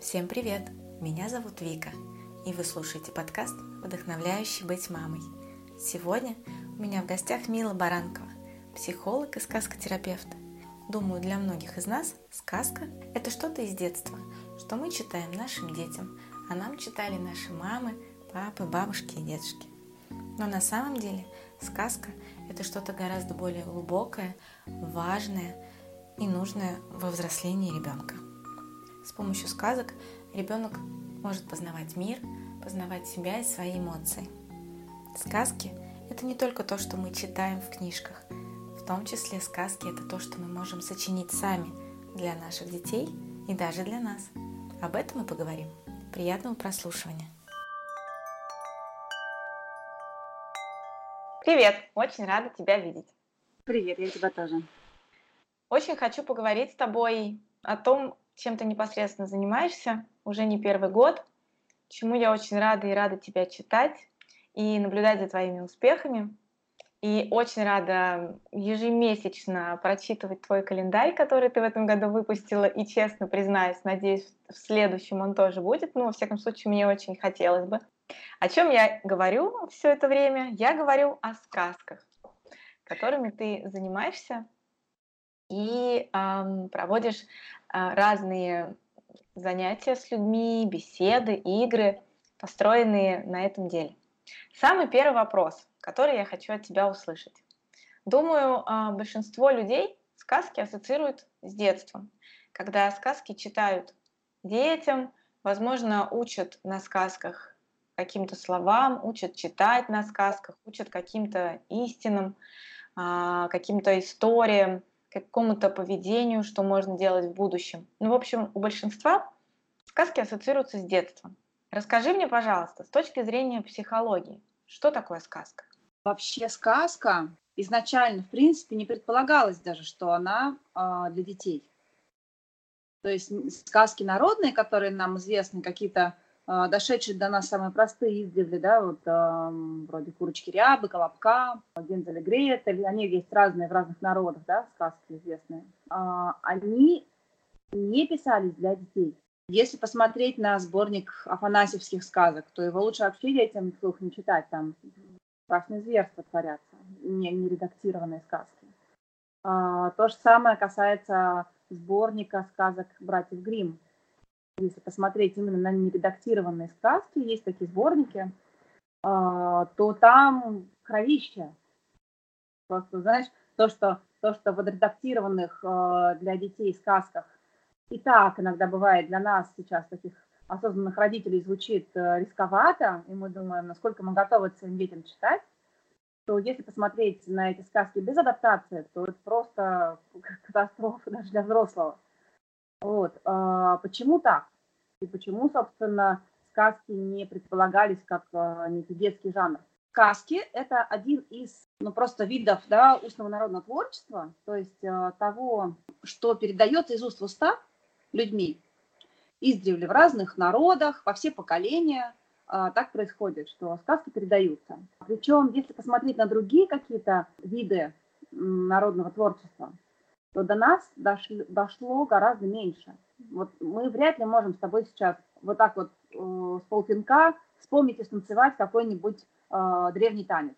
Всем привет! Меня зовут Вика, и вы слушаете подкаст «Вдохновляющий быть мамой». Сегодня у меня в гостях Мила Баранкова, психолог и сказкотерапевт. Думаю, для многих из нас сказка – это что-то из детства, что мы читаем нашим детям, а нам читали наши мамы, папы, бабушки и дедушки. Но на самом деле сказка – это что-то гораздо более глубокое, важное и нужное во взрослении ребенка – с помощью сказок ребенок может познавать мир, познавать себя и свои эмоции. Сказки – это не только то, что мы читаем в книжках. В том числе сказки – это то, что мы можем сочинить сами для наших детей и даже для нас. Об этом мы поговорим. Приятного прослушивания! Привет! Очень рада тебя видеть. Привет, я тебя тоже. Очень хочу поговорить с тобой о том, чем ты непосредственно занимаешься уже не первый год, чему я очень рада и рада тебя читать и наблюдать за твоими успехами. И очень рада ежемесячно прочитывать твой календарь, который ты в этом году выпустила. И честно признаюсь, надеюсь, в следующем он тоже будет. Ну, во всяком случае, мне очень хотелось бы. О чем я говорю все это время? Я говорю о сказках, которыми ты занимаешься и эм, проводишь разные занятия с людьми, беседы, игры, построенные на этом деле. Самый первый вопрос, который я хочу от тебя услышать. Думаю, э, большинство людей сказки ассоциируют с детством. Когда сказки читают детям, возможно, учат на сказках каким-то словам, учат читать на сказках, учат каким-то истинам, э, каким-то историям, какому-то поведению, что можно делать в будущем. Ну, в общем, у большинства сказки ассоциируются с детством. Расскажи мне, пожалуйста, с точки зрения психологии, что такое сказка? Вообще сказка изначально, в принципе, не предполагалось даже, что она э, для детей. То есть сказки народные, которые нам известны, какие-то дошедшие до нас самые простые издревле, да, вот э, вроде курочки рябы, колобка, Гензель и Гретель, они есть разные в разных народах, да, сказки известные, э, они не писались для детей. Если посмотреть на сборник афанасьевских сказок, то его лучше вообще детям вслух не читать, там страшные зверства творятся, не, не редактированные сказки. А, то же самое касается сборника сказок братьев Гримм если посмотреть именно на нередактированные сказки, есть такие сборники, а, то там кровище. Просто, знаешь, то, что, то, что в отредактированных а, для детей сказках и так иногда бывает для нас сейчас таких осознанных родителей звучит э, рисковато, и мы думаем, насколько мы готовы своим детям читать, то если посмотреть на эти сказки без адаптации, то это просто катастрофа даже для взрослого. Вот. А почему так? И почему, собственно, сказки не предполагались как а, некий детский жанр? Сказки – это один из ну, просто видов да, устного народного творчества, то есть э, того, что передается из уст в уста людьми издревле в разных народах, во все поколения. Э, так происходит, что сказки передаются. Причем, если посмотреть на другие какие-то виды народного творчества, то до нас дошли, дошло гораздо меньше. Вот мы вряд ли можем с тобой сейчас вот так вот э, с полпинка вспомнить и станцевать какой-нибудь э, древний танец.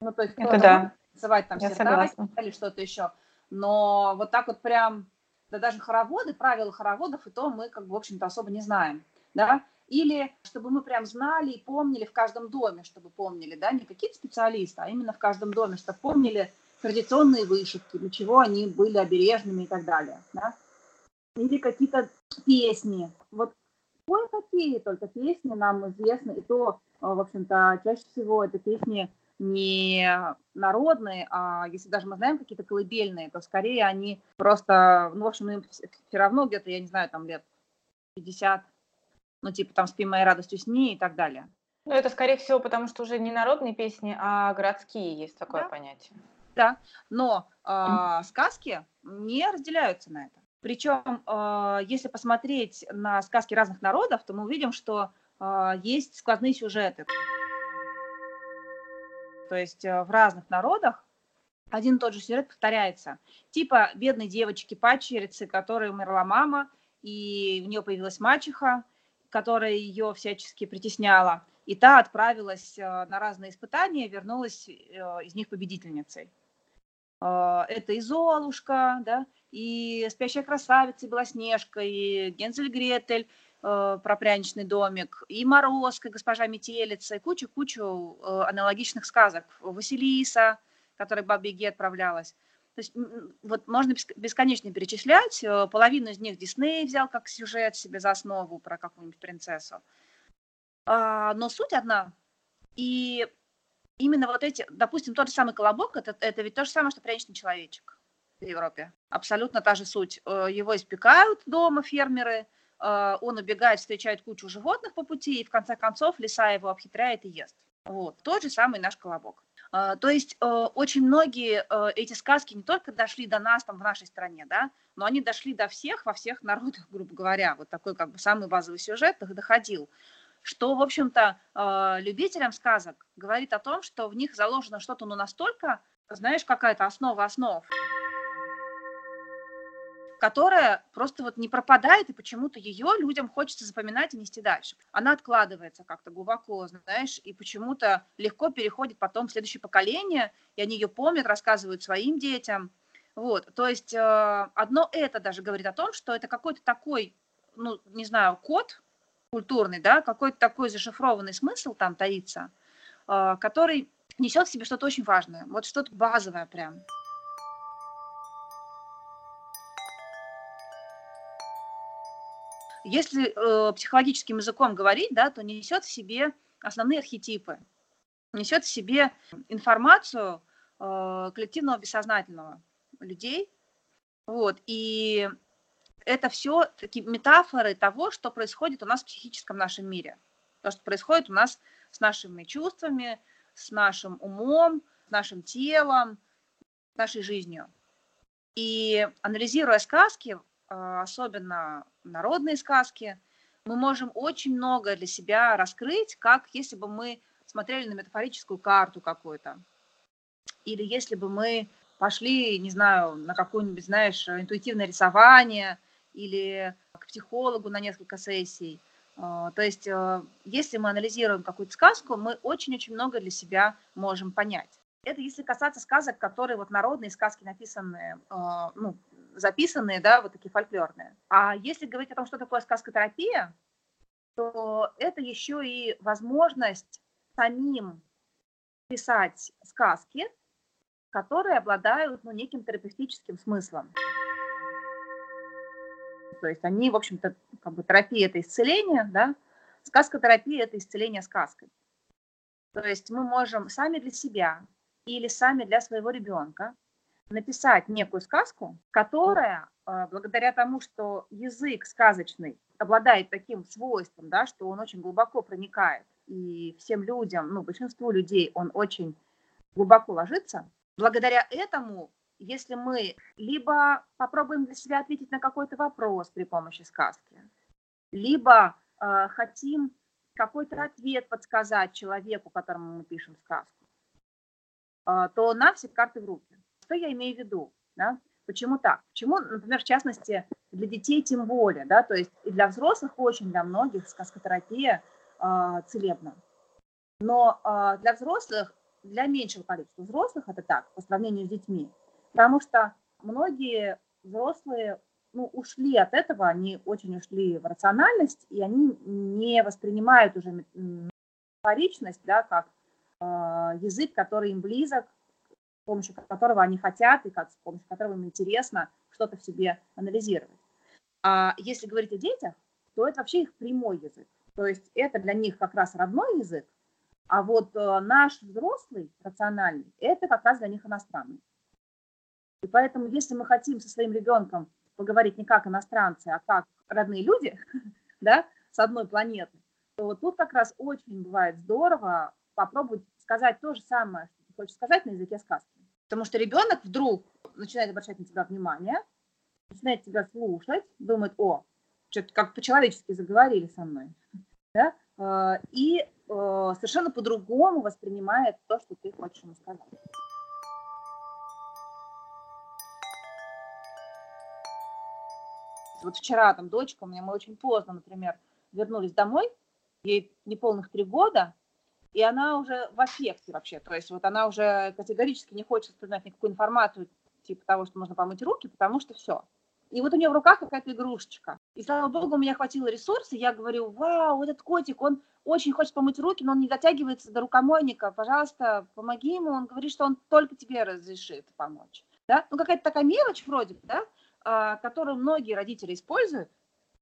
Ну, то есть Это да. танцевать там сердавай или что-то еще. Но вот так вот прям, да даже хороводы, правила хороводов, и то мы как бы, в общем-то, особо не знаем, да. Или чтобы мы прям знали и помнили в каждом доме, чтобы помнили, да, не какие-то специалисты, а именно в каждом доме, чтобы помнили традиционные вышивки, для чего они были обережными и так далее. Да? Или какие-то песни. Вот кое-какие только песни нам известны, и то, э, в общем-то, чаще всего это песни не народные, а если даже мы знаем какие-то колыбельные, то скорее они просто, ну, в общем, им все равно где-то, я не знаю, там лет 50, ну, типа там «Спи моей радостью сни» и так далее. Ну, это, скорее всего, потому что уже не народные песни, а городские есть такое да? понятие. Да, но э, сказки не разделяются на это. Причем, э, если посмотреть на сказки разных народов, то мы увидим, что э, есть сквозные сюжеты. То есть э, в разных народах один и тот же сюжет повторяется. Типа бедной девочки-падчерицы, которой умерла мама, и у нее появилась мачеха, которая ее всячески притесняла. И та отправилась на разные испытания, вернулась из них победительницей. Это и Золушка, да, и «Спящая красавица», и «Белоснежка», и «Гензель Гретель», э, про пряничный домик, и «Морозко», «Госпожа Метелица», и кучу-кучу э, аналогичных сказок. «Василиса», которой Бабе Яге отправлялась. То есть вот можно бесконечно перечислять. Половину из них Дисней взял как сюжет себе за основу про какую-нибудь принцессу. А, но суть одна. И именно вот эти, допустим, тот же самый колобок, это, это ведь то же самое, что пряничный человечек в Европе. Абсолютно та же суть. Э, его испекают дома фермеры, э, он убегает, встречает кучу животных по пути, и в конце концов лиса его обхитряет и ест. Вот. Тот же самый наш колобок. Э, то есть очень многие эти сказки не только дошли до нас там в нашей стране, да, но они дошли до всех, во всех народах, грубо говоря. Вот такой как бы самый базовый сюжет доходил что, в общем-то, любителям сказок говорит о том, что в них заложено что-то ну настолько, знаешь, какая-то основа основ которая просто вот не пропадает, и почему-то ее людям хочется запоминать и нести дальше. Она откладывается как-то глубоко, знаешь, и почему-то легко переходит потом в следующее поколение, и они ее помнят, рассказывают своим детям. Вот, то есть э, одно это даже говорит о том, что это какой-то такой, ну, не знаю, код культурный, да, какой-то такой зашифрованный смысл там таится, э, который несет в себе что-то очень важное, вот что-то базовое прям. Если э, психологическим языком говорить, да, то несет в себе основные архетипы, несет в себе информацию э, коллективного бессознательного людей. Вот, и это все такие метафоры того, что происходит у нас в психическом нашем мире. То, что происходит у нас с нашими чувствами, с нашим умом, с нашим телом, с нашей жизнью. И анализируя сказки, а, особенно народные сказки, мы можем очень много для себя раскрыть, как если бы мы смотрели на метафорическую карту какую-то. Или если бы мы пошли, не знаю, на какое-нибудь, знаешь, интуитивное рисование или к психологу на несколько сессий. А, то есть, а, если мы анализируем какую-то сказку, мы очень-очень много для себя можем понять. Это если касаться сказок, которые вот народные сказки написанные, ну, записанные, да, вот такие фольклорные. А если говорить о том, что такое сказкотерапия, то это еще и возможность самим писать сказки, которые обладают ну, неким терапевтическим смыслом. То есть они, в общем-то, как бы терапия – это исцеление, да, сказкотерапия – это исцеление сказкой. То есть мы можем сами для себя или сами для своего ребенка написать некую сказку, которая, а, благодаря тому, что язык сказочный обладает таким свойством, да, что он очень глубоко проникает, и всем людям, ну, большинству людей он очень глубоко ложится, благодаря этому, если мы либо попробуем для себя ответить на какой-то вопрос при помощи сказки, либо э, хотим какой-то ответ подсказать человеку, которому мы пишем сказку, э, то нам все карты в руки. Что я имею в виду? Да? Почему так? Почему, например, в частности, для детей тем более, да, то есть и для взрослых очень, для многих сказкотерапия э, целебна. Но э, для взрослых, для меньшего количества взрослых это так, по сравнению с детьми, потому что многие взрослые ну, ушли от этого, они очень ушли в рациональность, и они не воспринимают уже метафоричность, да, как э, язык, который им близок, помощью которого они хотят и как, с помощью которого им интересно что-то в себе анализировать. А если говорить о детях, то это вообще их прямой язык. То есть это для них как раз родной язык, а вот э, наш взрослый, рациональный, это как раз для них иностранный. И поэтому, если мы хотим со своим ребенком поговорить не как иностранцы, а как родные люди, да, с одной планеты, то вот тут как раз очень бывает здорово попробовать сказать то же самое, что ты хочешь сказать на языке сказки. Потому что ребенок вдруг начинает обращать на тебя внимание, начинает тебя слушать, думает, о, что-то как по-человечески заговорили со мной, да? А, и а, совершенно по-другому воспринимает то, что ты хочешь ему сказать. Вот вчера там дочка у меня, мы очень поздно, например, вернулись домой, ей неполных три года, и она уже в аффекте вообще, то есть вот она уже категорически не хочет вспоминать никакую информацию типа того, что можно помыть руки, потому что все. И вот у нее в руках какая-то игрушечка. И слава богу, у меня хватило ресурсов, я говорю, вау, этот котик, он очень хочет помыть руки, но он не дотягивается до рукомойника, пожалуйста, помоги ему. Он говорит, что он только тебе разрешит помочь. Да? Ну, какая-то такая мелочь вроде да, которую многие родители используют,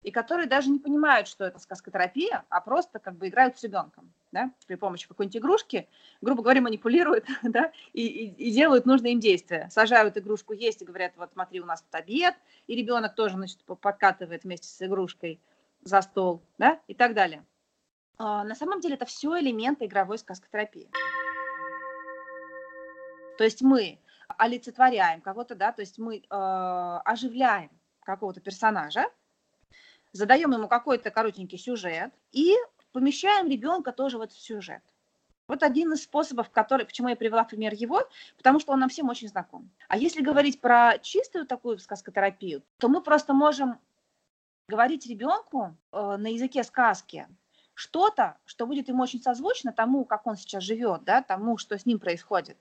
и которые даже не понимают, что это сказкотерапия, а просто как бы играют с ребенком, да, при помощи какой-нибудь игрушки, грубо говоря, манипулируют, да, и, и, и делают нужные им действия. Сажают игрушку есть и говорят, вот смотри, у нас тут обед, и ребенок тоже, значит, подкатывает вместе с игрушкой за стол, да, и так далее. А, на самом деле это все элементы игровой сказкотерапии. То есть мы олицетворяем кого-то, да, то есть мы э, оживляем какого-то персонажа, задаем ему какой-то коротенький сюжет и помещаем ребенка тоже в этот сюжет. Вот один из способов, который, почему я привела пример его, потому что он нам всем очень знаком. А если говорить про чистую такую сказкотерапию, то мы просто можем говорить ребенку э, на языке сказки что-то, что будет ему очень созвучно тому, как он сейчас живет, да, тому, что с ним происходит.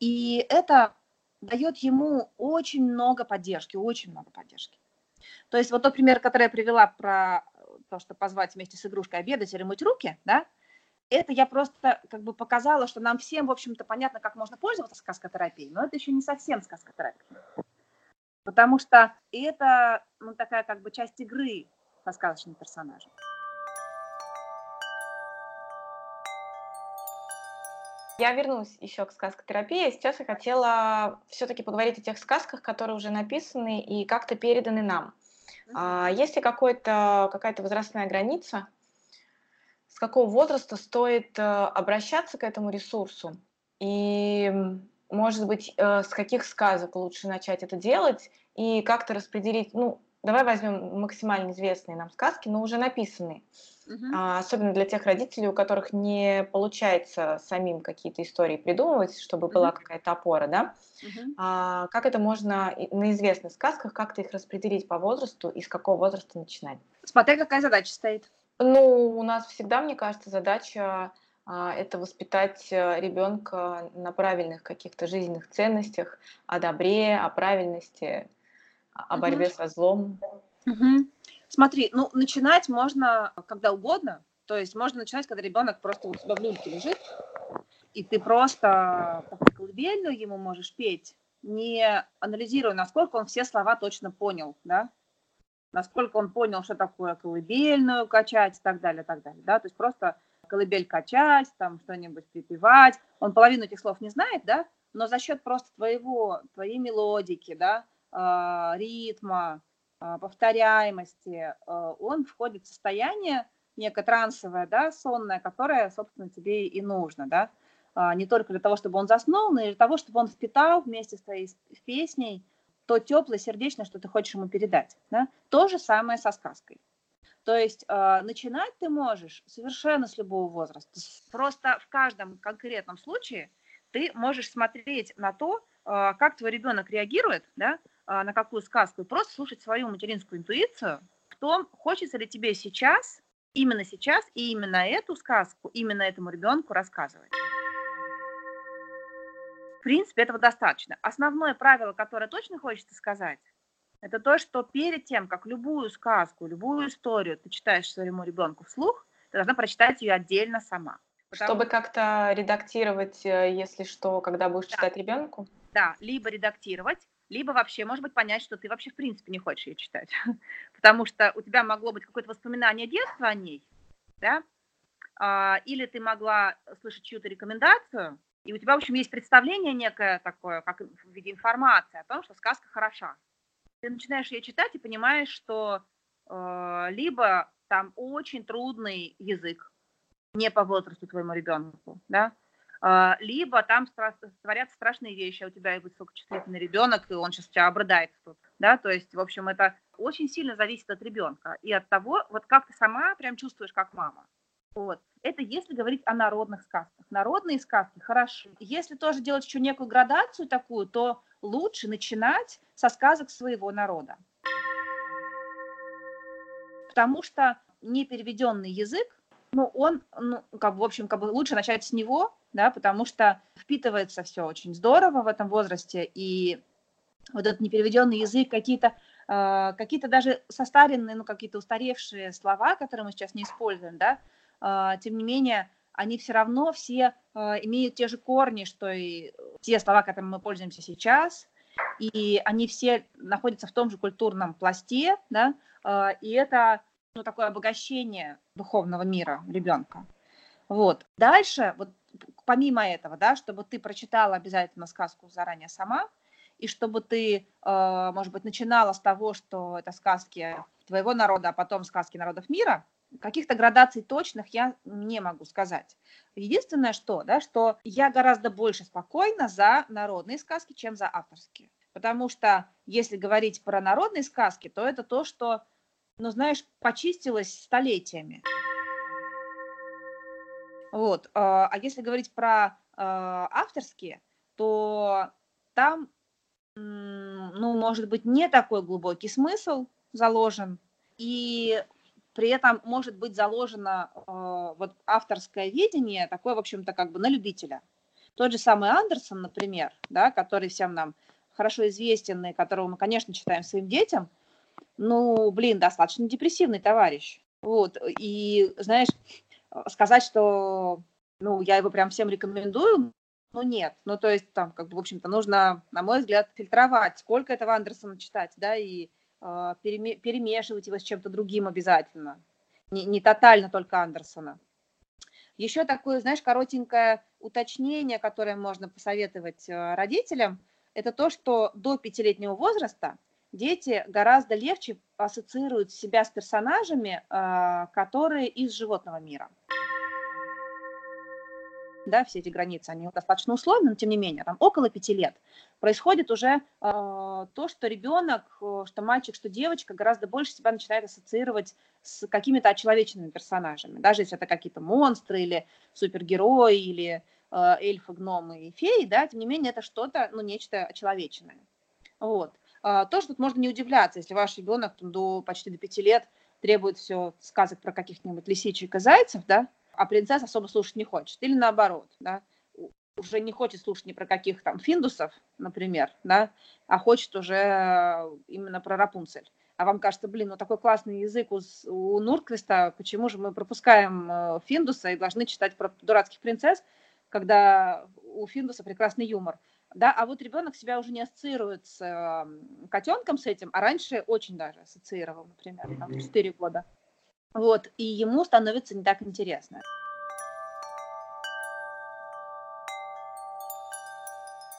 И это дает ему очень много поддержки, очень много поддержки. То есть вот тот пример, который я привела про то, что позвать вместе с игрушкой обедать или мыть руки, да, это я просто как бы показала, что нам всем, в общем-то, понятно, как можно пользоваться сказкотерапией, но это еще не совсем сказкотерапия. Потому что это ну, такая как бы часть игры со сказочным персонажем. Я вернусь еще к сказкотерапии. Сейчас я хотела все-таки поговорить о тех сказках, которые уже написаны и как-то переданы нам. А, есть ли какая-то возрастная граница, с какого возраста стоит э, обращаться к этому ресурсу? И, может быть, э, с каких сказок лучше начать это делать и как-то распределить, ну, давай возьмем максимально известные нам сказки, но уже написанные. Угу. особенно для тех родителей, у которых не получается самим какие-то истории придумывать, чтобы угу. была какая-то опора, да? Угу. А, как это можно на известных сказках, как-то их распределить по возрасту и с какого возраста начинать? Смотри, какая задача стоит. Ну, у нас всегда, мне кажется, задача а, это воспитать э, ребенка на правильных каких-то жизненных ценностях, о добре, о правильности, о борьбе угу. со злом. Угу. Смотри, ну, начинать можно когда угодно. То есть можно начинать, когда ребенок просто у тебя в люльке лежит, и ты просто колыбельную ему можешь петь, не анализируя, насколько он все слова точно понял, да, насколько он понял, что такое колыбельную качать и так далее, и так далее, да, то есть просто колыбель качать, там что-нибудь припевать, он половину этих слов не знает, да, но за счет просто твоего, твоей мелодики, да, ритма, а, повторяемости, а, он входит в состояние некое трансовое, да, сонное, которое, собственно, тебе и нужно, да, а, не только для того, чтобы он заснул, но и для того, чтобы он впитал вместе с твоей песней то теплое, сердечное, что ты хочешь ему передать. Да? То же самое со сказкой. То есть начинать ты можешь совершенно с любого возраста. Просто в каждом конкретном случае ты можешь смотреть на то, как твой ребенок реагирует, да, а, на какую сказку, и просто слушать свою материнскую интуицию в том, хочется ли тебе сейчас, именно сейчас и именно эту сказку, именно этому ребенку рассказывать. В принципе, этого достаточно. Основное правило, которое точно хочется сказать, это то, что перед тем, как любую сказку, любую историю ты читаешь своему ребенку вслух, ты должна прочитать ее отдельно сама. Потому... Чтобы как-то редактировать, э, если что, когда будешь да. читать ребенку? Да, либо редактировать, либо вообще, может быть, понять, что ты вообще в принципе не хочешь ее читать, потому что у тебя могло быть какое-то воспоминание детства о ней, да, а, или ты могла слышать чью-то рекомендацию, и у тебя, в общем, есть представление некое такое, как в виде информации о том, что сказка хороша. Ты начинаешь ее читать и понимаешь, что э, либо там очень трудный язык, не по возрасту твоему ребенку, да, либо там творятся страшные вещи, а у тебя высокочувствительный ребенок, и он сейчас тебя обрыдает тут, да, то есть, в общем, это очень сильно зависит от ребенка и от того, вот как ты сама прям чувствуешь, как мама. Вот. Это если говорить о народных сказках. Народные сказки хороши. Если тоже делать еще некую градацию такую, то лучше начинать со сказок своего народа. Потому что непереведенный язык, ну, он, ну, как в общем, как бы лучше начать с него, да, потому что впитывается все очень здорово в этом возрасте, и вот этот непереведенный язык, какие-то э, какие-то даже состаренные, ну, какие-то устаревшие слова, которые мы сейчас не используем, да, э, тем не менее, они все равно все э, имеют те же корни, что и те слова, которыми мы пользуемся сейчас, и они все находятся в том же культурном пласте, да, э, и это ну, такое обогащение духовного мира ребенка. Вот. Дальше, вот помимо этого, да, чтобы ты прочитала обязательно сказку заранее сама, и чтобы ты, э, может быть, начинала с того, что это сказки твоего народа, а потом сказки народов мира, каких-то градаций точных я не могу сказать. Единственное, что, да, что я гораздо больше спокойна за народные сказки, чем за авторские. Потому что если говорить про народные сказки, то это то, что, ну, знаешь, почистилось столетиями. Вот. Э, а если говорить про э, авторские, то там, ну, может быть, не такой глубокий смысл заложен, и при этом может быть заложено э, вот авторское видение, такое, в общем-то, как бы на любителя. Тот же самый Андерсон, например, да, который всем нам хорошо известен и которого мы, конечно, читаем своим детям, ну, блин, достаточно депрессивный товарищ. Вот, и, знаешь, сказать, что, ну, я его прям всем рекомендую, ну, нет. Ну, то есть там, как бы, в общем-то, нужно, на мой взгляд, фильтровать, сколько этого Андерсона читать, да, и э, перемешивать его с чем-то другим обязательно. Не, не тотально только Андерсона. Еще такое, знаешь, коротенькое уточнение, которое можно посоветовать э, родителям, это то, что до пятилетнего возраста дети гораздо легче ассоциируют себя с персонажами, э, которые из животного мира да, все эти границы, они достаточно условны, но тем не менее, там около пяти лет происходит уже э, то, что ребенок, э, что мальчик, что девочка гораздо больше себя начинает ассоциировать с какими-то очеловеченными персонажами, даже если это какие-то монстры или супергерои или э, эльфы, гномы и феи, да, тем не менее это что-то, ну, нечто очеловеченное. Вот. Э, тоже тут можно не удивляться, если ваш ребенок там, до почти до пяти лет требует все сказок про каких-нибудь лисичек и зайцев, да, а принцесса особо слушать не хочет. Или наоборот, да, уже не хочет слушать ни про каких там финдусов, например, да, а хочет уже именно про Рапунцель. А вам кажется, блин, ну такой классный язык у, у Нурквиста, почему же мы пропускаем э, Финдуса и должны читать про дурацких принцесс, когда у Финдуса прекрасный юмор. Да, а вот ребенок себя уже не ассоциирует с э, котенком с этим, а раньше очень даже ассоциировал, например, там, в 4 года. Вот, и ему становится не так интересно.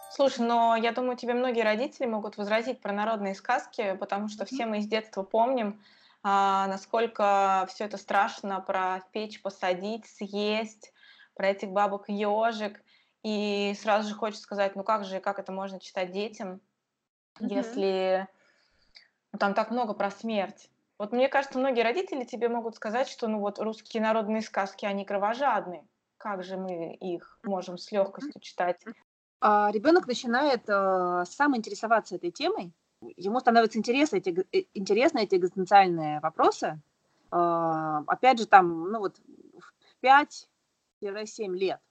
Слушай, но я думаю, тебе многие родители могут возразить про народные сказки, потому что все мы из детства помним, а, насколько все это страшно про печь посадить, съесть, про этих бабок ежик. И сразу же хочется сказать, ну как же, как это можно читать детям, mm-hmm. если ну, там так много про смерть. Вот мне кажется, многие родители тебе могут сказать, что ну вот русские народные сказки, они кровожадные. Как же мы их можем с легкостью читать? А ребенок начинает э, сам интересоваться этой темой. Ему становятся интересны эти, э, интересны эти экзистенциальные вопросы. Э, опять же, там, ну вот в 5-7 лет,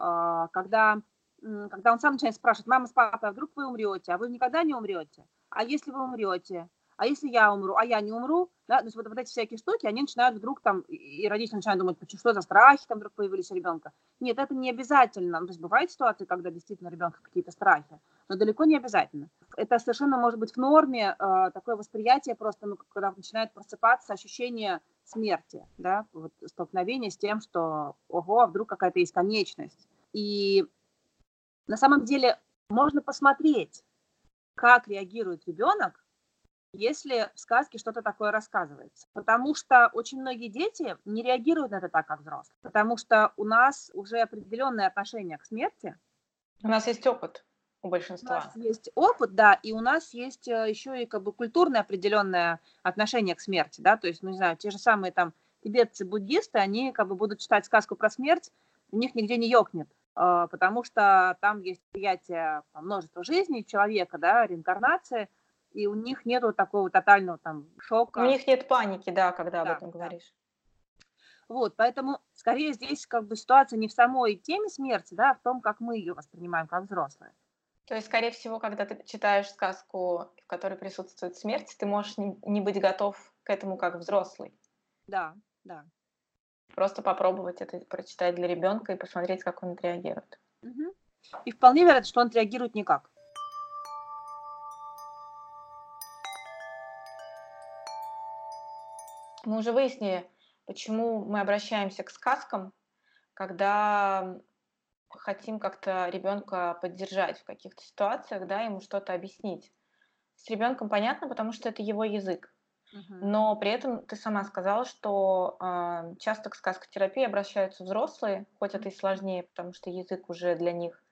э, когда, когда он сам начинает спрашивать, мама с папой, а вдруг вы умрете, а вы никогда не умрете? А если вы умрете? А если я умру, а я не умру, да, то есть вот, вот эти всякие штуки, они начинают вдруг там, и родители начинают думать, что за страхи там вдруг появились у ребенка. Нет, это не обязательно, ну, то есть бывают ситуации, когда действительно у ребенка какие-то страхи, но далеко не обязательно. Это совершенно может быть в норме, э, такое восприятие просто, ну, когда начинает просыпаться ощущение смерти, да, вот столкновение с тем, что, ого, а вдруг какая-то есть конечность. И на самом деле можно посмотреть, как реагирует ребенок если в сказке что-то такое рассказывается. Потому что очень многие дети не реагируют на это так, как взрослые. Потому что у нас уже определенное отношение к смерти. У нас есть опыт у большинства. У нас есть опыт, да, и у нас есть э, еще и как бы культурное определенное отношение к смерти, да, то есть, ну, не знаю, те же самые там тибетцы, буддисты, они как бы будут читать сказку про смерть, у них нигде не ёкнет, а, потому что там есть приятие множества жизней человека, да, реинкарнации, и у них нету такого тотального там шока. У них нет паники, да, когда да, об этом да. говоришь. Вот, поэтому скорее здесь как бы ситуация не в самой теме смерти, да, а в том, как мы ее воспринимаем как взрослые. То есть, скорее всего, когда ты читаешь сказку, в которой присутствует смерть, ты можешь не, не быть готов к этому как взрослый. Да, да. Просто попробовать это прочитать для ребенка и посмотреть, как он отреагирует. Угу. И вполне вероятно, что он отреагирует никак. Мы уже выяснили, почему мы обращаемся к сказкам, когда хотим как-то ребенка поддержать в каких-то ситуациях, да, ему что-то объяснить. С ребенком понятно, потому что это его язык. Но при этом ты сама сказала, что э, часто к сказкотерапии обращаются взрослые, хоть это и сложнее, потому что язык уже для них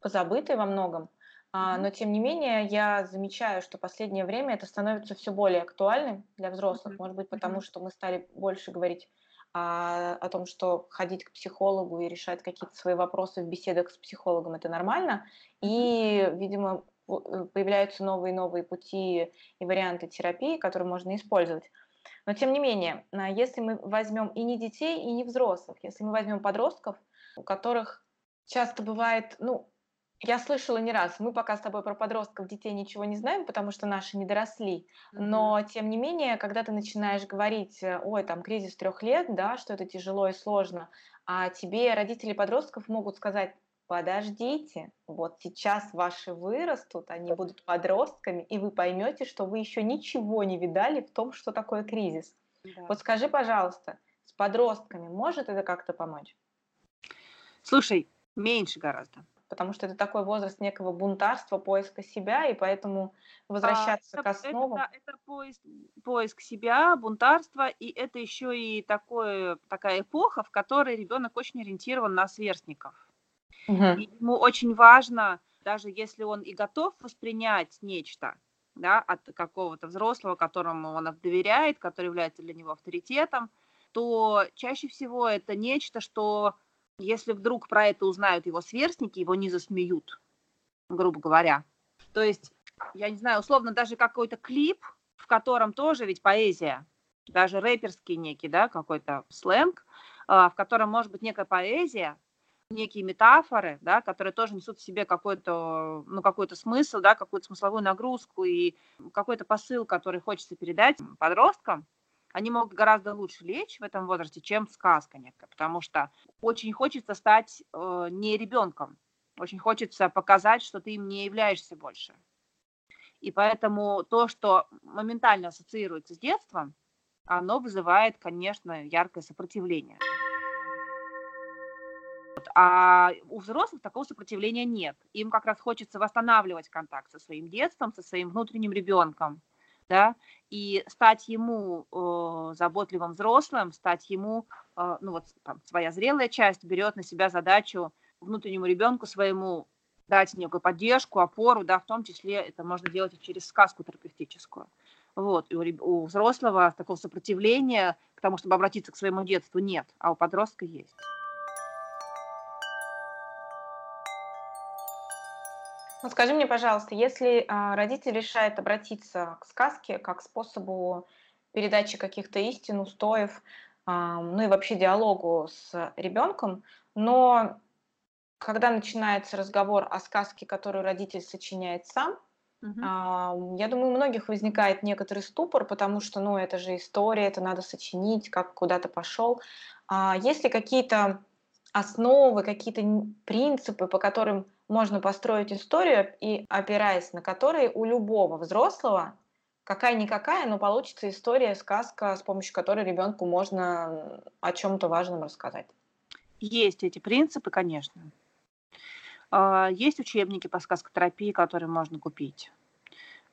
позабытый во многом. А, но тем не менее я замечаю, что последнее время это становится все более актуальным для взрослых. Может быть, потому что мы стали больше говорить а, о том, что ходить к психологу и решать какие-то свои вопросы в беседах с психологом это нормально. И, видимо, э, появляются новые и новые пути и варианты терапии, которые можно использовать. Но тем не менее, а, если мы возьмем и не детей, и не взрослых, если мы возьмем подростков, у которых часто бывает, ну, я слышала не раз. Мы пока с тобой про подростков, детей ничего не знаем, потому что наши не доросли. Но, тем не менее, когда ты начинаешь говорить, э, ой, там, кризис трех лет, да, что это тяжело и сложно, а тебе родители подростков могут сказать, подождите, вот сейчас ваши вырастут, они будут подростками, и вы поймете, что вы еще ничего не видали в том, что такое кризис. Да. Вот скажи, пожалуйста, с подростками может это как-то помочь? Слушай, меньше гораздо потому что это такой возраст некого бунтарства, поиска себя, и поэтому возвращаться а, к основам. Это, это поиск, поиск себя, бунтарство, и это еще и такое, такая эпоха, в которой ребенок очень ориентирован на сверстников. Угу. И ему очень важно, даже если он и готов воспринять нечто, да, от какого-то взрослого, которому он доверяет, который является для него авторитетом, то чаще всего это нечто, что если вдруг про это узнают его сверстники, его не засмеют, грубо говоря. То есть, я не знаю, условно, даже какой-то клип, в котором тоже ведь поэзия, даже рэперский некий, да, какой-то сленг, а, в котором может быть некая поэзия, некие метафоры, да, которые тоже несут в себе какой-то, ну, какой-то смысл, да, какую-то смысловую нагрузку и какой-то посыл, который хочется передать подросткам, они могут гораздо лучше лечь в этом возрасте, чем сказка некая, потому что очень хочется стать э, не ребенком, очень хочется показать, что ты им не являешься больше. И поэтому то, что моментально ассоциируется с детством, оно вызывает, конечно, яркое сопротивление. А у взрослых такого сопротивления нет. Им как раз хочется восстанавливать контакт со своим детством, со своим внутренним ребенком, да, и стать ему э, заботливым взрослым, стать ему, э, ну вот там, своя зрелая часть берет на себя задачу внутреннему ребенку своему дать некую поддержку, опору, да, в том числе это можно делать и через сказку терапевтическую. Вот, и у, у взрослого такого сопротивления к тому, чтобы обратиться к своему детству, нет, а у подростка есть. Ну, скажи мне, пожалуйста, если а, родитель решает обратиться к сказке как способу передачи каких-то истин, устоев, а, ну и вообще диалогу с ребенком, но когда начинается разговор о сказке, которую родитель сочиняет сам, Угу. А, я думаю, у многих возникает некоторый ступор, потому что, ну, это же история, это надо сочинить, как куда-то пошел. А есть ли какие-то основы, какие-то принципы, по которым можно построить историю, и опираясь на которые у любого взрослого, какая-никакая, но получится история, сказка, с помощью которой ребенку можно о чем-то важном рассказать. Есть эти принципы, конечно. А, есть учебники по сказкотерапии, которые можно купить.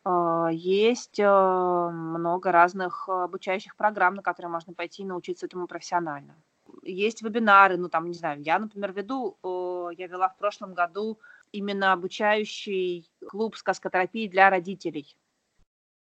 А, есть а, много разных обучающих программ, на которые можно пойти и научиться этому профессионально есть вебинары, ну там, не знаю, я, например, веду, я вела в прошлом году именно обучающий клуб сказкотерапии для родителей.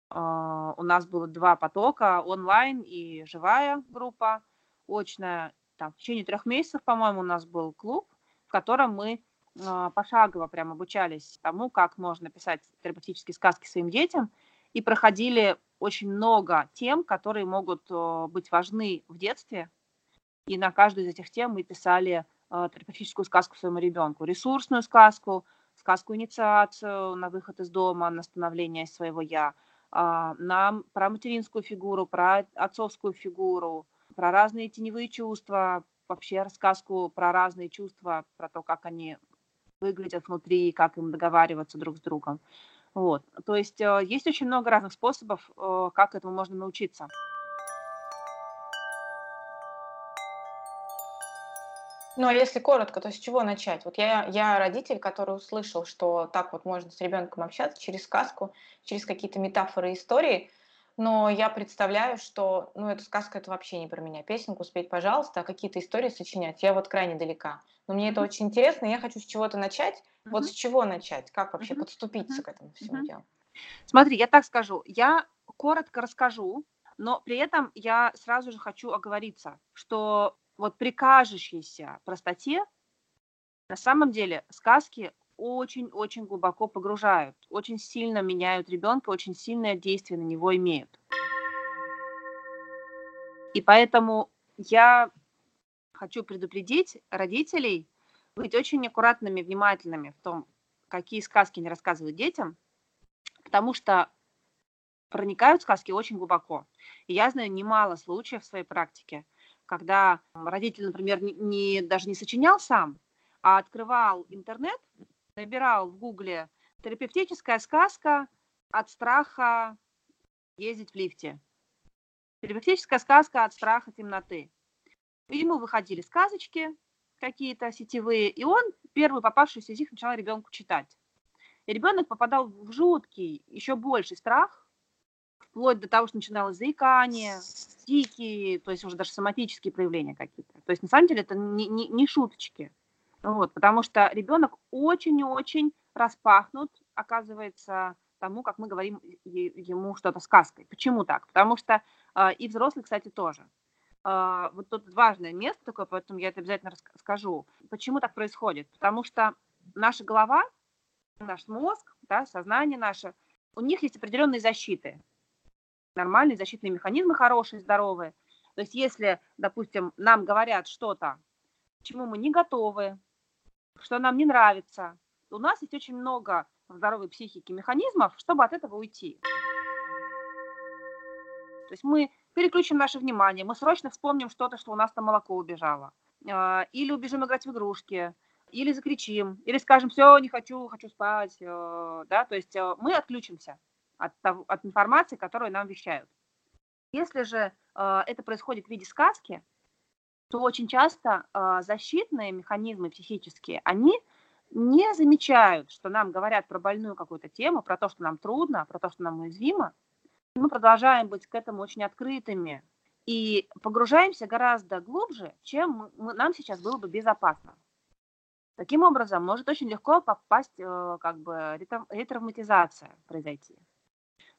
А, у нас было два потока, онлайн и живая группа, очная. Там, в течение трех месяцев, по-моему, у нас был клуб, в котором мы а, пошагово прям обучались тому, как можно писать терапевтические сказки своим детям, и проходили очень много тем, которые могут быть важны в детстве, и на каждую из этих тем мы писали терапевтическую сказку своему ребенку, ресурсную сказку, сказку инициацию на выход из дома, на становление своего я, нам про материнскую фигуру, про отцовскую фигуру, про разные теневые чувства, вообще рассказку про разные чувства, про то, как они выглядят внутри, как им договариваться друг с другом. Вот. То есть э, есть очень много разных способов, э, как этому можно научиться. Ну, а если коротко, то с чего начать? Вот я, я родитель, который услышал, что так вот можно с ребенком общаться через сказку, через какие-то метафоры, истории, но я представляю, что, ну, эта сказка это вообще не про меня. Песенку спеть, пожалуйста, а какие-то истории сочинять, я вот крайне далека. Но мне mm-hmm. это очень интересно, я хочу с чего-то начать. Mm-hmm. Вот с чего начать? Как вообще mm-hmm. подступиться mm-hmm. к этому всему mm-hmm. делу? Смотри, я так скажу. Я коротко расскажу, но при этом я сразу же хочу оговориться, что вот при кажущейся простоте на самом деле сказки очень-очень глубоко погружают, очень сильно меняют ребенка, очень сильное действие на него имеют. И поэтому я хочу предупредить родителей быть очень аккуратными, внимательными в том, какие сказки не рассказывают детям, потому что проникают сказки очень глубоко. И я знаю немало случаев в своей практике, когда родитель, например, не, даже не сочинял сам, а открывал интернет набирал в гугле терапевтическая сказка от страха ездить в лифте. Терапевтическая сказка от страха темноты. Ему выходили сказочки какие-то сетевые, и он первый попавшийся из них начал ребенку читать. И ребенок попадал в жуткий, еще больший страх, вплоть до того, что начиналось заикание, дикие, то есть уже даже соматические проявления какие-то. То есть на самом деле это не, не, не шуточки. Вот, потому что ребенок очень и очень распахнут, оказывается, тому, как мы говорим ему что-то сказкой. Почему так? Потому что э, и взрослый, кстати, тоже. Э, вот тут важное место такое, поэтому я это обязательно расскажу. Почему так происходит? Потому что наша голова, наш мозг, да, сознание наше, у них есть определенные защиты. Нормальные защитные механизмы хорошие, здоровые. То есть если, допустим, нам говорят что-то, чему мы не готовы, что нам не нравится. У нас есть очень много в здоровой психике механизмов, чтобы от этого уйти. То есть мы переключим наше внимание, мы срочно вспомним что-то, что у нас там молоко убежало. А, или убежим играть в игрушки, или закричим, или скажем, все, не хочу, хочу спать. Э, да? То есть э, мы отключимся от, от информации, которую нам вещают. Если же э, это происходит в виде сказки, то очень часто э, защитные механизмы психические, они не замечают, что нам говорят про больную какую-то тему, про то, что нам трудно, про то, что нам уязвимо. Мы продолжаем быть к этому очень открытыми и погружаемся гораздо глубже, чем мы, нам сейчас было бы безопасно. Таким образом, может очень легко попасть, э, как бы, ретравматизация произойти.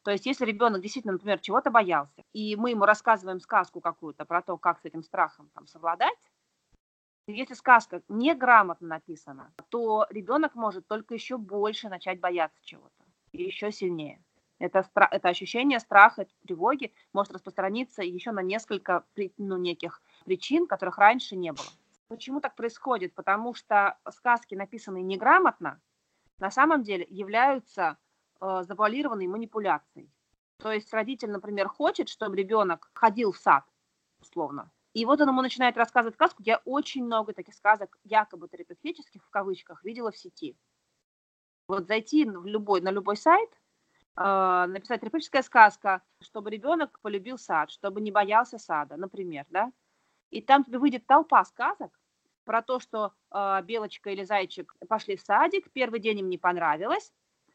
То есть, если ребенок действительно, например, чего-то боялся, и мы ему рассказываем сказку какую-то про то, как с этим страхом там, совладать, если сказка неграмотно написана, то ребенок может только еще больше начать бояться чего-то, и еще сильнее. Это, стра- это ощущение страха, тревоги может распространиться еще на несколько ну, неких причин, которых раньше не было. Почему так происходит? Потому что сказки, написанные неграмотно, на самом деле являются э, завуалированной манипуляцией. То есть родитель, например, хочет, чтобы ребенок ходил в сад, условно. И вот он ему начинает рассказывать сказку. Я очень много таких сказок, якобы терапевтических, в кавычках, видела в сети. Вот зайти в любой, на любой сайт, э, написать терапевтическая сказка, чтобы ребенок полюбил сад, чтобы не боялся сада, например, да. И там тебе выйдет толпа сказок про то, что э, белочка или зайчик пошли в садик, первый день им не понравилось,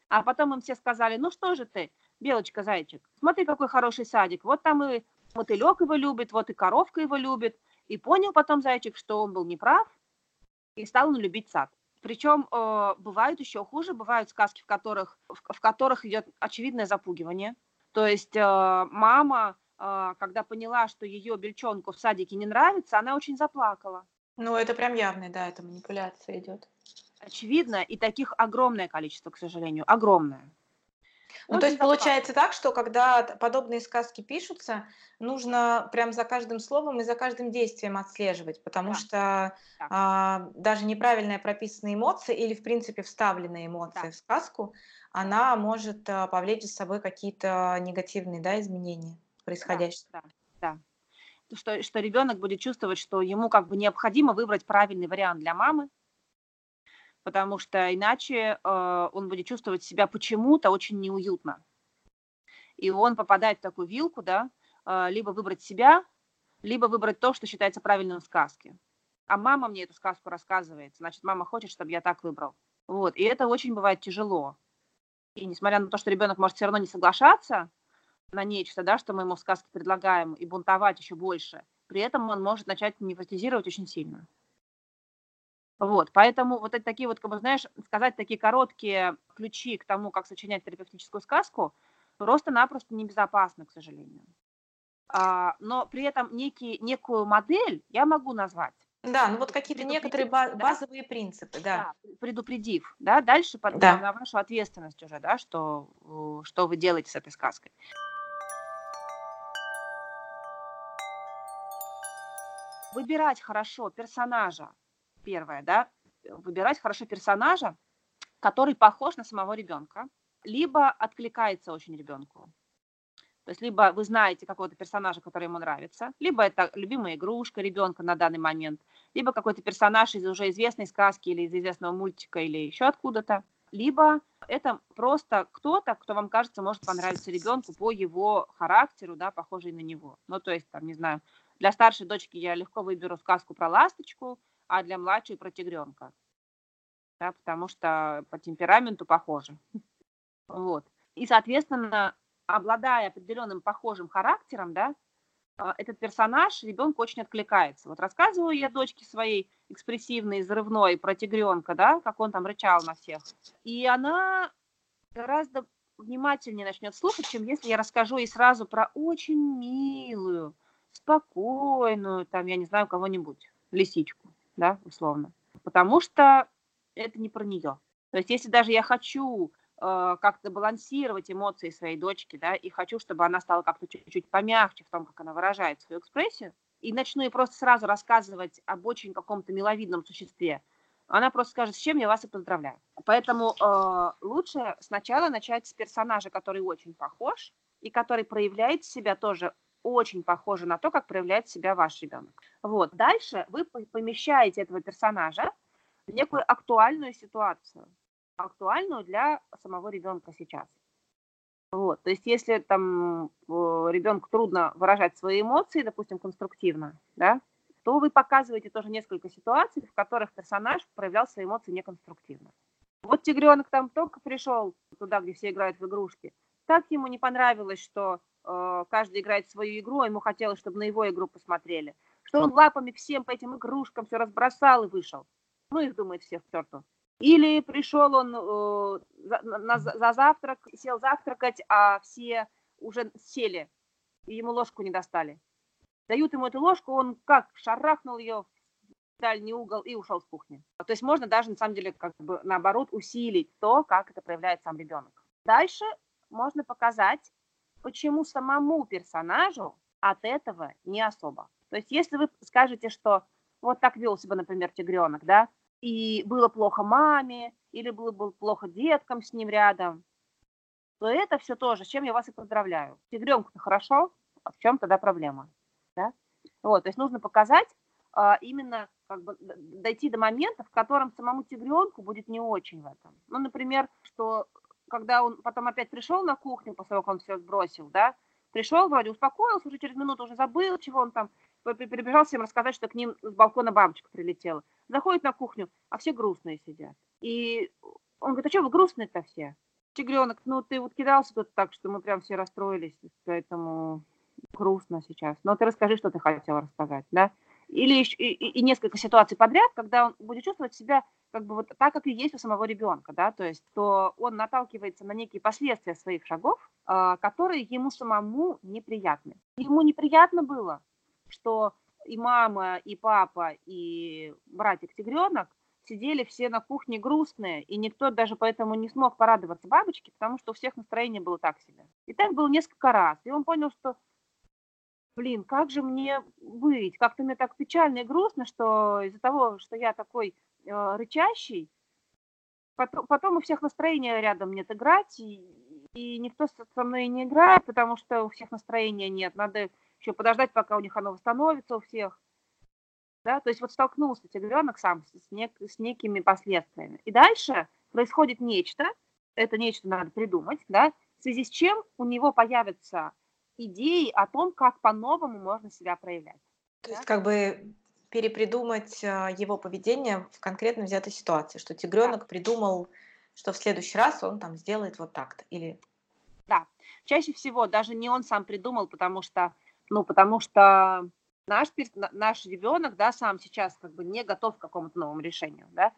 а потом им все сказали, ну что же ты, белочка-зайчик, смотри, какой хороший садик, вот там и мотылек его любит, вот и коровка его любит. И понял потом зайчик, что он был неправ, и стал он любить сад. Причем э, бывают еще хуже, бывают сказки, в которых, в, в которых идет очевидное запугивание. То есть э, мама, э, когда поняла, что ее бельчонку в садике не нравится, она очень заплакала. Ну, это прям явная, да, это манипуляция идет. Очевидно, и таких огромное количество, к сожалению, огромное. Ну, то есть получается так, что когда подобные сказки пишутся, нужно прям за каждым словом и за каждым действием отслеживать, потому да. что да. А, даже неправильная прописанная эмоция или, в принципе, вставленная эмоция да. в сказку, она может а, повлечь за собой какие-то негативные да, изменения происходящего. Да, да, да. Что, что ребенок будет чувствовать, что ему как бы необходимо выбрать правильный вариант для мамы, потому что иначе э, он будет чувствовать себя почему-то очень неуютно. И он попадает в такую вилку, да, э, либо выбрать себя, либо выбрать то, что считается правильным в сказке. А мама мне эту сказку рассказывает, значит, мама хочет, чтобы я так выбрал. Вот, и это очень бывает тяжело. И несмотря на то, что ребенок может все равно не соглашаться на нечто, да, что мы ему в сказке предлагаем, и бунтовать еще больше, при этом он может начать невротизировать очень сильно. Вот, поэтому вот это такие вот, как бы, знаешь, сказать такие короткие ключи к тому, как сочинять терапевтическую сказку, просто-напросто небезопасно, к сожалению. А, но при этом некий, некую модель я могу назвать. Да, ну вот какие-то некоторые базовые да? принципы, да. да. Предупредив, да, дальше под, да. на вашу ответственность уже, да, что, э, что вы делаете с этой сказкой. Выбирать хорошо персонажа, первое, да, выбирать хорошо персонажа, который похож на самого ребенка, либо откликается очень ребенку. То есть либо вы знаете какого-то персонажа, который ему нравится, либо это любимая игрушка ребенка на данный момент, либо какой-то персонаж из уже известной сказки или из известного мультика или еще откуда-то, либо это просто кто-то, кто вам кажется может понравиться ребенку по его характеру, да, похожий на него. Ну, то есть, там, не знаю, для старшей дочки я легко выберу сказку про ласточку, а для младшей про тигренка. Да, потому что по темпераменту похожи. Вот. И, соответственно, обладая определенным похожим характером, да, а, этот персонаж ребенку очень откликается. Вот рассказываю я дочке своей экспрессивной, взрывной про тигренка, да, как он там рычал на всех. И она гораздо внимательнее начнет слушать, чем если я расскажу ей сразу про очень милую, спокойную, там, я не знаю, кого-нибудь, лисичку да, условно. Потому что это не про нее. То есть если даже я хочу э, как-то балансировать эмоции своей дочки, да, и хочу, чтобы она стала как-то чуть-чуть помягче в том, как она выражает свою экспрессию, и начну ей просто сразу рассказывать об очень каком-то миловидном существе, она просто скажет, с чем я вас и поздравляю. Поэтому э, лучше сначала начать с персонажа, который очень похож и который проявляет себя тоже очень похоже на то, как проявляет себя ваш ребенок. Вот. Дальше вы помещаете этого персонажа в некую актуальную ситуацию, актуальную для самого ребенка сейчас. Вот. То есть если там ребенку трудно выражать свои эмоции, допустим, конструктивно, да, то вы показываете тоже несколько ситуаций, в которых персонаж проявлял свои эмоции неконструктивно. Вот тигренок там только пришел туда, где все играют в игрушки. Так ему не понравилось, что Э, каждый играет свою игру, а ему хотелось, чтобы на его игру посмотрели. Что он лапами всем по этим игрушкам все разбросал и вышел. Ну, их думает всех к черту. Или пришел он э, за, на, за завтрак, сел завтракать, а все уже сели, и ему ложку не достали. Дают ему эту ложку, он как шарахнул ее в дальний угол и ушел с кухни. То есть можно даже, на самом деле, как бы наоборот, усилить то, как это проявляет сам ребенок. Дальше можно показать почему самому персонажу от этого не особо. То есть если вы скажете, что вот так вел себя, например, тигренок, да, и было плохо маме, или было, было плохо деткам с ним рядом, то это все тоже, с чем я вас и поздравляю. Тигренку-то хорошо, а в чем тогда проблема? Да? Вот, то есть нужно показать а, именно как бы дойти до момента, в котором самому тигренку будет не очень в этом. Ну, например, что когда он потом опять пришел на кухню, после того, как он все сбросил, да, пришел, вроде успокоился, уже через минуту уже забыл, чего он там, прибежал всем рассказать, что к ним с балкона бабочка прилетела. Заходит на кухню, а все грустные сидят. И он говорит, а что вы грустные-то все? Тигренок, ну ты вот кидался тут так, что мы прям все расстроились, поэтому грустно сейчас. Но ты расскажи, что ты хотел рассказать, да? Или и, и, и несколько ситуаций подряд, когда он будет чувствовать себя как бы вот так, как и есть у самого ребенка, да, то есть, то он наталкивается на некие последствия своих шагов, э, которые ему самому неприятны. Ему неприятно было, что и мама, и папа, и братик-тигренок сидели все на кухне грустные, и никто даже поэтому не смог порадоваться бабочке, потому что у всех настроение было так себе. И так было несколько раз. И он понял, что, блин, как же мне быть? Как-то мне так печально и грустно, что из-за того, что я такой э, рычащий, потом, потом у всех настроение рядом нет играть, и, и никто со мной не играет, потому что у всех настроения нет. Надо еще подождать, пока у них оно восстановится у всех. Да? То есть вот столкнулся тигренок сам с, нек, с некими последствиями. И дальше происходит нечто, это нечто надо придумать, да, в связи с чем у него появятся идеи о том, как по-новому можно себя проявлять. То да? есть как бы перепридумать а, его поведение в конкретно взятой ситуации, что тигренок да. придумал, что в следующий раз он там сделает вот так-то или... Да, чаще всего даже не он сам придумал, потому что, ну, потому что наш, наш ребенок, да, сам сейчас как бы не готов к какому-то новому решению, да.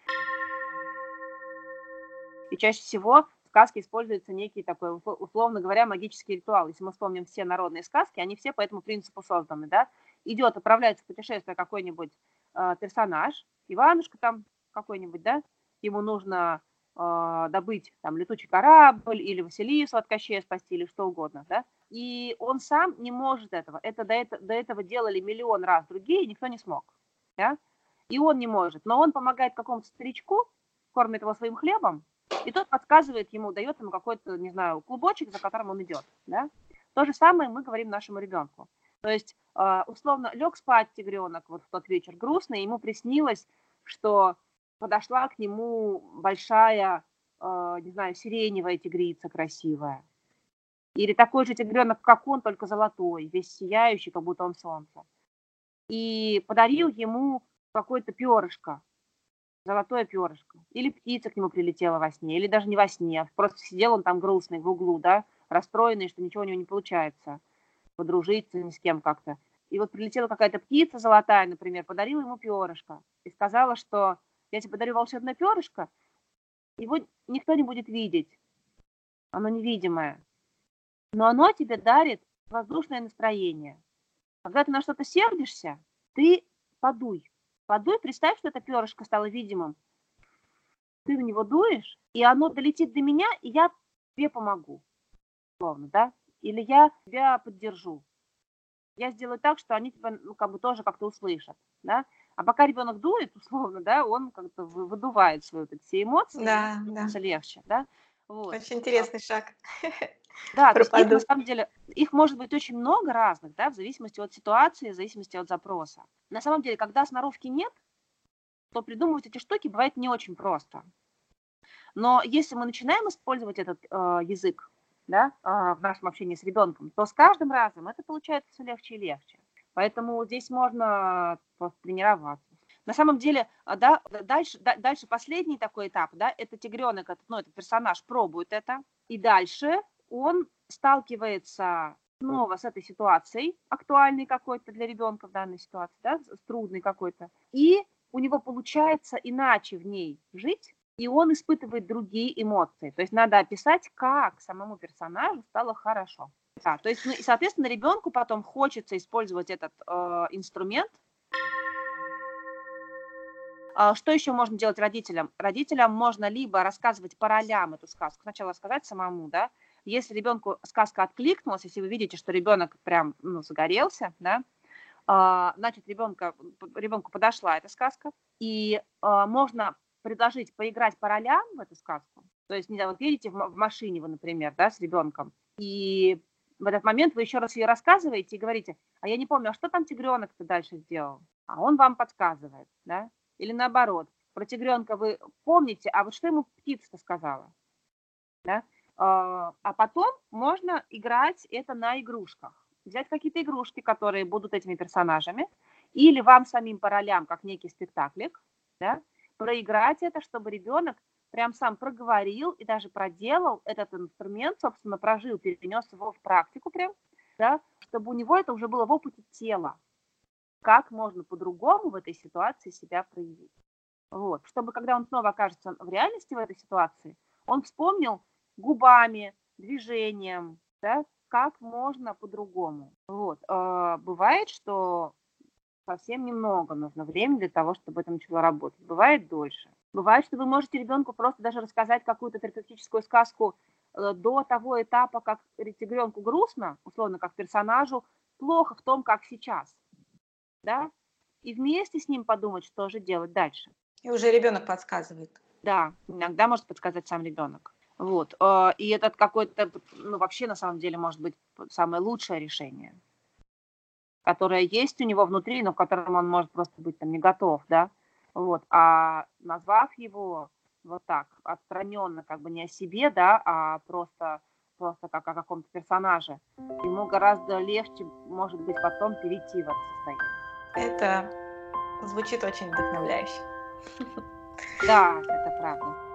И чаще всего сказке используется некий такой, условно говоря, магический ритуал. Если мы вспомним все народные сказки, они все по этому принципу созданы, да. Идет, отправляется в путешествие какой-нибудь э, персонаж, Иванушка там какой-нибудь, да, ему нужно э, добыть там летучий корабль или Василису от Кощея спасти или что угодно, да, и он сам не может этого. Это до, это, до этого делали миллион раз другие, никто не смог. Да? И он не может. Но он помогает какому-то старичку, кормит его своим хлебом, и тот подсказывает ему, дает ему какой-то, не знаю, клубочек, за которым он идет. Да? То же самое мы говорим нашему ребенку. То есть, а, условно, лег спать тигренок вот в тот вечер грустный, ему приснилось, что подошла к нему большая, а, не знаю, сиреневая тигрица красивая. Или такой же тигренок, как он, только золотой, весь сияющий, как будто он солнце. И подарил ему какое-то перышко, золотое перышко. Или птица к нему прилетела во сне, или даже не во сне. А просто сидел он там грустный в углу, да, расстроенный, что ничего у него не получается, подружиться ни с кем как-то. И вот прилетела какая-то птица золотая, например, подарила ему перышко и сказала, что я тебе подарю волшебное перышко, его никто не будет видеть, оно невидимое но оно тебе дарит воздушное настроение. Когда ты на что-то сердишься, ты подуй. Подуй, представь, что это перышко стало видимым. Ты на него дуешь, и оно долетит до меня, и я тебе помогу. Словно, да? Или я тебя поддержу. Я сделаю так, что они тебя ну, как бы тоже как-то услышат, да? А пока ребенок дует, условно, да, он как-то выдувает свои вот эти все эмоции, да, да. легче, да? Вот. Очень интересный шаг. Да, то есть их, на самом деле, их может быть очень много разных, да, в зависимости от ситуации, в зависимости от запроса. На самом деле, когда сноровки нет, то придумывать эти штуки бывает не очень просто. Но если мы начинаем использовать этот э, язык да, э, в нашем общении с ребенком, то с каждым разом это получается все легче и легче. Поэтому здесь можно тренироваться. На самом деле, а, да, дальше, дальше последний такой этап, да, это тигренок, этот, ну, этот персонаж пробует это, и дальше он сталкивается снова с этой ситуацией, актуальной какой-то для ребенка в данной ситуации, да, с трудной какой-то, и у него получается иначе в ней жить, и он испытывает другие эмоции. То есть надо описать, как самому персонажу стало хорошо. Да, то есть, ну, и, соответственно, ребенку потом хочется использовать этот э, инструмент. А что еще можно делать родителям? Родителям можно либо рассказывать по ролям эту сказку, сначала рассказать самому, да, если ребенку сказка откликнулась, если вы видите, что ребенок прям ну, загорелся, да, а, значит, ребенка, ребенку подошла эта сказка, и а, можно предложить поиграть по ролям в эту сказку. То есть, не знаю, вот едете в машине вы, например, да, с ребенком, и в этот момент вы еще раз ей рассказываете и говорите, а я не помню, а что там тигренок-то дальше сделал? А он вам подсказывает, да? Или наоборот, про тигренка вы помните, а вот что ему птица-то сказала? Да? А, а потом можно играть это на игрушках. Взять какие-то игрушки, которые будут этими персонажами, или вам самим по ролям, как некий спектаклик, да, проиграть это, чтобы ребенок прям сам проговорил и даже проделал этот инструмент, собственно, прожил, перенес его в практику прям, да, чтобы у него это уже было в опыте тела. Как можно по-другому в этой ситуации себя проявить. Вот. Чтобы когда он снова окажется в реальности в этой ситуации, он вспомнил, губами, движением, да, как можно по-другому. Вот. А, бывает, что совсем немного нужно времени для того, чтобы это начало работать. Бывает дольше. Бывает, что вы можете ребенку просто даже рассказать какую-то терапевтическую сказку э, до того этапа, как ребенку грустно, условно, как персонажу, плохо в том, как сейчас. Да? И вместе с ним подумать, что же делать дальше. И уже ребенок подсказывает. Да, иногда может подсказать сам ребенок. Вот. Э, и этот какой-то, ну, вообще, на самом деле, может быть самое лучшее решение, которое есть у него внутри, но к которому он может просто быть там не готов, да. Вот. А назвав его вот так, отстраненно, как бы не о себе, да, а просто, просто как о каком-то персонаже, ему гораздо легче, может быть, потом перейти в это состояние. Это звучит очень вдохновляюще. Да, это правда.